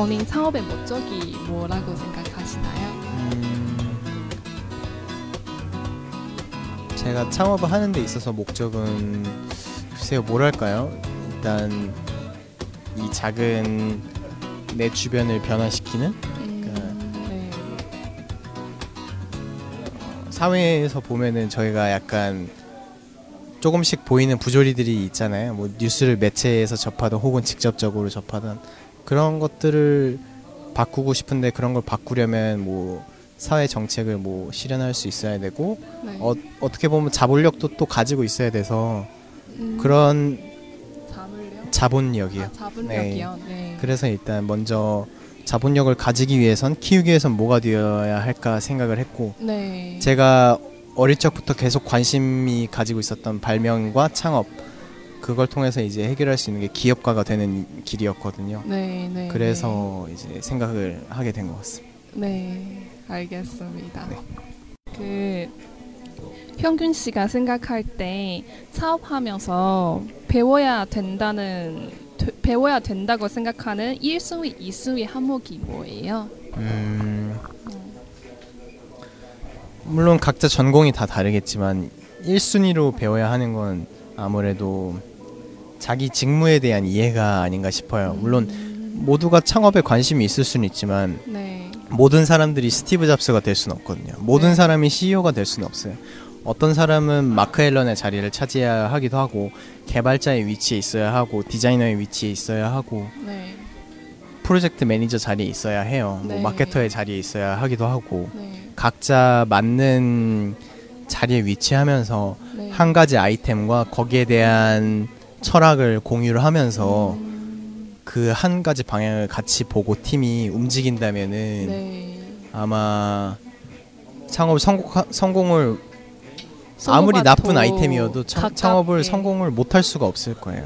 본인 창업의 목적이 뭐라고 생각하시나요? 음, 제가 창업을 하는 데 있어서 목적은 글쎄요 뭐랄까요? 일단 이 작은 내 주변을 변화시키는 음, 네. 사회에서 보면은 저희가 약간 조금씩 보이는 부조리들이 있잖아요. 뭐 뉴스를 매체에서 접하든 혹은 직접적으로 접하든 그런 것들을 바꾸고 싶은데 그런 걸 바꾸려면 뭐 사회 정책을 뭐 실현할 수 있어야 되고 네. 어, 어떻게 보면 자본력도 또 가지고 있어야 돼서 음, 그런 자본력? 자본력이요. 아, 자본력이요. 네. 그래서 일단 먼저 자본력을 가지기 위해선 키우기 위해선 뭐가 되어야 할까 생각을 했고 네. 제가 어릴 적부터 계속 관심이 가지고 있었던 발명과 창업 그걸 통해서 이제 해결할 수 있는 게 기업가가 되는 길이었거든요. 네, 네. 그래서 이제 생각을 하게 된 것 같습니다. 네. 알겠습니다. 네. 그 평균 씨가 생각할 때 사업하면서 배워야 된다는 되- 배워야 된다고 생각하는 1순위, 2순위 항목이 뭐예요? 음, 물론 각자 전공이 다 다르겠지만 1순위로 배워야 하는 건 아무래도 자기 직무에 대한 이해가 아닌가 싶어요. 물론 모두가 창업에 관심이 있을 수는 있지만 네. 모든 사람들이 스티브 잡스가 될 수는 없거든요. 모든 네. 사람이 CEO가 될 수는 없어요. 어떤 사람은 마크 앨런의 자리를 차지해야 하기도 하고 개발자의 위치에 있어야 하고 디자이너의 위치에 있어야 하고 네. 프로젝트 매니저 자리에 있어야 해요. 뭐 네. 마케터의 자리에 있어야 하기도 하고 네. 각자 맞는 자리에 위치하면서 네. 한 가지 아이템과 거기에 대한 철학을 공유를 하면서 음, 그한 가지 방향을 같이 보고 팀이 움직인다면은 네. 아마 창업 성공 성공을 아무리 나쁜 더 아이템이어도 차- 창업을. 성공을 못할 수가 없을 거예요.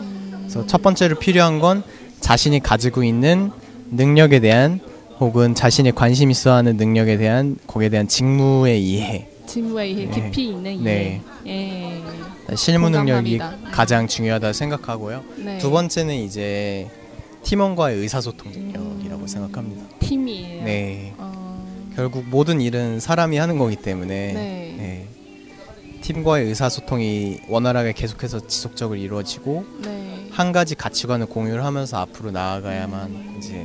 음, 그래서 첫 번째로 필요한 건 자신이 가지고 있는 능력에 대한 혹은 자신이 관심 있어하는 능력에 대한 거기에 대한 직무의 이해, 직무에 이해, 네. 깊이 있는. 네. 예. 실무 능력이 공감합니다. 가장 중요하다 생각하고요. 네. 두 번째는 이제 팀원과의 의사소통 능력이라고 음. 생각합니다. 팀이에요. 네. 어, 결국 모든 일은 사람이 하는 거기 때문에 네. 네. 팀과의 의사소통이 원활하게 계속해서 지속적으로 이루어지고 네. 한 가지 가치관을 공유를 하면서 앞으로 나아가야만 음. 이제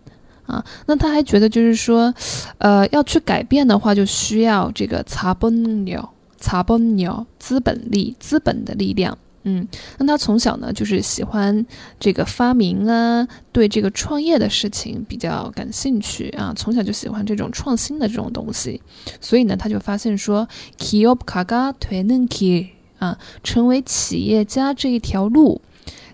啊。那他还觉得就是说，呃，要去改变的话，就需要这个擦本鸟，擦本鸟，资本力，资本的力量。嗯，那他从小呢，就是喜欢这个发明啊，对这个创业的事情比较感兴趣啊，从小就喜欢这种创新的这种东西，所以呢，他就发现说，kiop kaga t e n e n k 啊，成为企业家这一条路，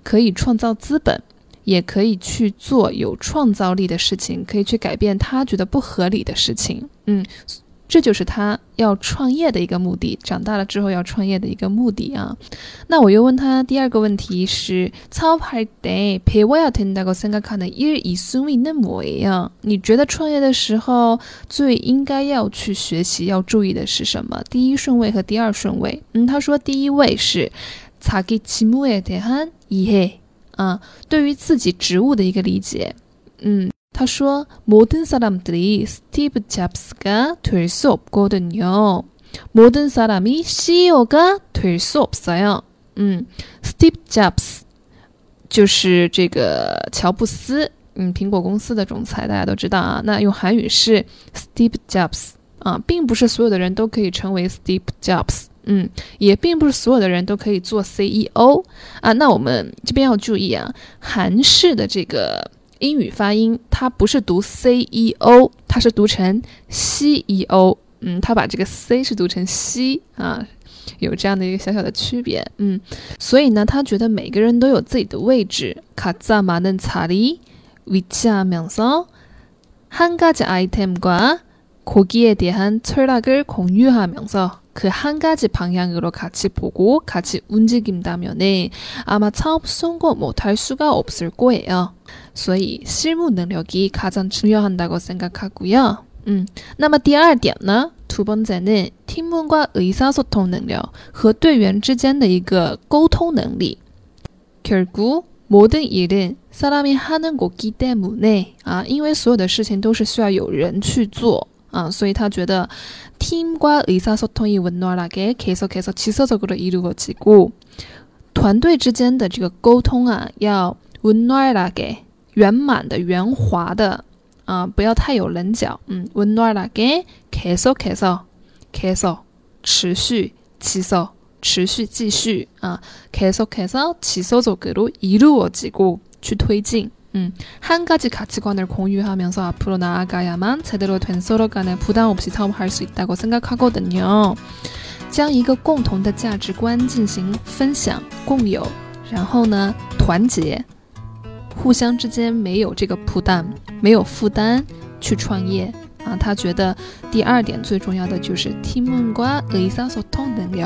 可以创造资本。也可以去做有创造力的事情，可以去改变他觉得不合理的事情。嗯，这就是他要创业的一个目的，长大了之后要创业的一个目的啊。那我又问他第二个问题是：操牌得陪我要听到个三个看的一以순위는뭐예요？你觉得创业的时候最应该要去学习、要注意的是什么？第一顺位和第二顺位。嗯，他说第一位是자기직무에대한이해 啊，对于自己职务的一个理解。嗯，他说모든사람들이 스티브 잡스가 될 수 없거든요. 모든 사람이 CEO가 될 수 없어요. 嗯，Steve Jobs 就是这个乔布斯，嗯，苹果公司的总裁，大家都知道啊。那用韩语是 Steve Jobs 啊，并不是所有的人都可以成为 Steve Jobs。 嗯，也并不是所有的人都可以做 CEO 啊。那我们这边要注意啊，韩式的这个英语发音，它不是读 CEO，它是读成 CEO。嗯，它把这个 C 是读成 C 啊，有这样的一个小小的区别。嗯，所以呢，他觉得每个人都有自己的位置。卡扎马嫩查里维加면서한 한 가지 아이템과 거기에 대한 철학을 공유하면서 그 한 가지 방향으로 같이 보고 같이 움직인다면은 아마 사업 성공 못할 수가 없을 거예요. 所以 실무 능력이 가장 중요한다고 생각하고요. 음, 那么第二点呢, 두 번째는 팀원과 의사소통 능력, 和队员之间的一个沟通能力. 결국 모든 일은 사람이 하는 거기 때문에 아, 因为所有的事情都是需要有人去做 啊，所以他觉得 팀과 의사소통이 원활하게 계속해서 지속적으로 이루어지고 团队之间的这个沟通啊，要 원활하게 圆满的、圆滑的啊，不要太有棱角。嗯， 원활하게 계속해서 계속 持续 지속 持续继续啊계속해서 지속적으로 이루어지고 去推进。 음, 한 가지 가치관을 공유하면서 앞으로 나아가야만 제대로 된 서로 간에 부담 없이 사업할 수 있다고 생각하거든요. 将一个共同的价值观进行分享、共有，然后呢，团结，互相之间没有这个负担，没有负担去创业啊。他觉得第二点最重要的就是 팀원과의사소통能力。